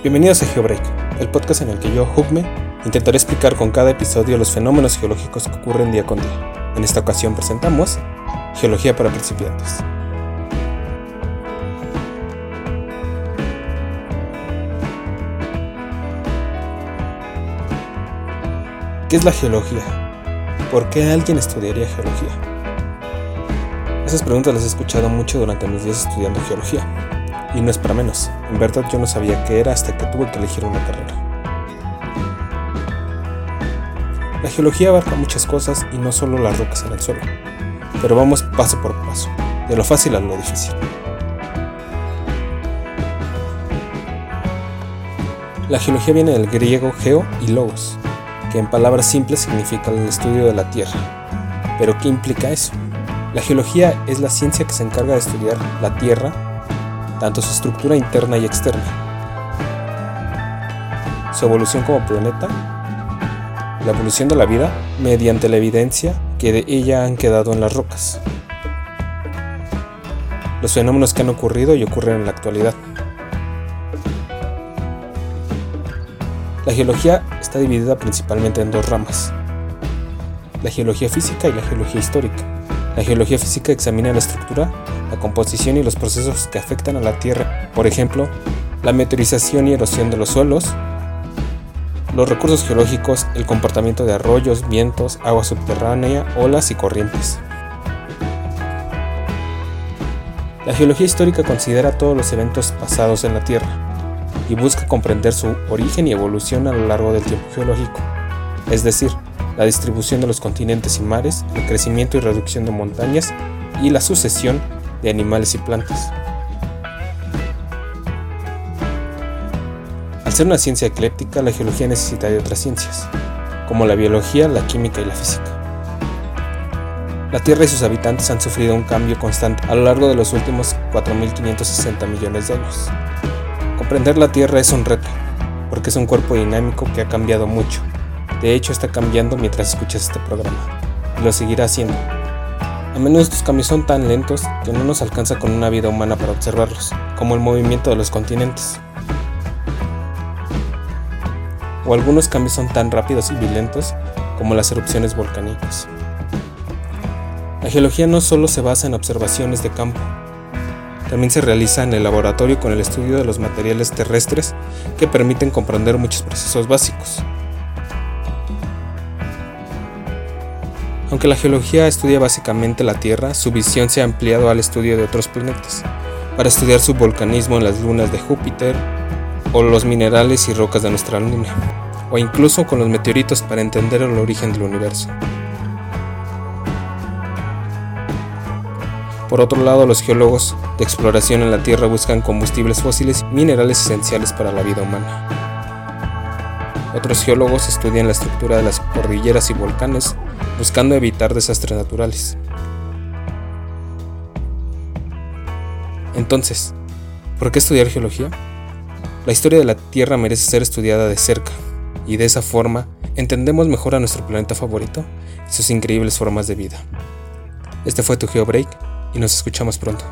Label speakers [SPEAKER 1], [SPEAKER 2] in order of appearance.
[SPEAKER 1] Bienvenidos a GeoBreak, el podcast en el que yo, Hugme, intentaré explicar con cada episodio los fenómenos geológicos que ocurren día con día. En esta ocasión presentamos Geología para principiantes. ¿Qué es la geología? ¿Por qué alguien estudiaría geología? Esas preguntas las he escuchado mucho durante mis días estudiando geología. Y no es para menos, en verdad yo no sabía qué era hasta que tuve que elegir una carrera. La geología abarca muchas cosas y no solo las rocas en el suelo, pero vamos paso por paso, de lo fácil a lo difícil. La geología viene del griego geo y logos, que en palabras simples significa el estudio de la Tierra. Pero ¿qué implica eso? La geología es la ciencia que se encarga de estudiar la Tierra tanto su estructura interna y externa, su evolución como planeta, la evolución de la vida mediante la evidencia que de ella han quedado en las rocas, los fenómenos que han ocurrido y ocurren en la actualidad. La geología está dividida principalmente en dos ramas, la geología física y la geología histórica. La geología física examina la estructura, la composición y los procesos que afectan a la Tierra, por ejemplo, la meteorización y erosión de los suelos, los recursos geológicos, el comportamiento de arroyos, vientos, agua subterránea, olas y corrientes. La geología histórica considera todos los eventos pasados en la Tierra y busca comprender su origen y evolución a lo largo del tiempo geológico, es decir, la distribución de los continentes y mares, el crecimiento y reducción de montañas y la sucesión de animales y plantas. Al ser una ciencia ecléptica, la geología necesita de otras ciencias, como la biología, la química y la física. La Tierra y sus habitantes han sufrido un cambio constante a lo largo de los últimos 4.560 millones de años. Comprender la Tierra es un reto, porque es un cuerpo dinámico que ha cambiado mucho. De hecho, está cambiando mientras escuchas este programa, y lo seguirá haciendo. A menudo estos cambios son tan lentos que no nos alcanza con una vida humana para observarlos, como el movimiento de los continentes. O algunos cambios son tan rápidos y violentos como las erupciones volcánicas. La geología no solo se basa en observaciones de campo, también se realiza en el laboratorio con el estudio de los materiales terrestres que permiten comprender muchos procesos básicos. Aunque la geología estudia básicamente la Tierra, su visión se ha ampliado al estudio de otros planetas, para estudiar su volcanismo en las lunas de Júpiter, o los minerales y rocas de nuestra luna, o incluso con los meteoritos para entender el origen del universo. Por otro lado, los geólogos de exploración en la Tierra buscan combustibles fósiles y minerales esenciales para la vida humana. Otros geólogos estudian la estructura de las cordilleras y volcanes, buscando evitar desastres naturales. Entonces, ¿por qué estudiar geología? La historia de la Tierra merece ser estudiada de cerca, y de esa forma entendemos mejor a nuestro planeta favorito y sus increíbles formas de vida. Este fue tu GeoBreak y nos escuchamos pronto.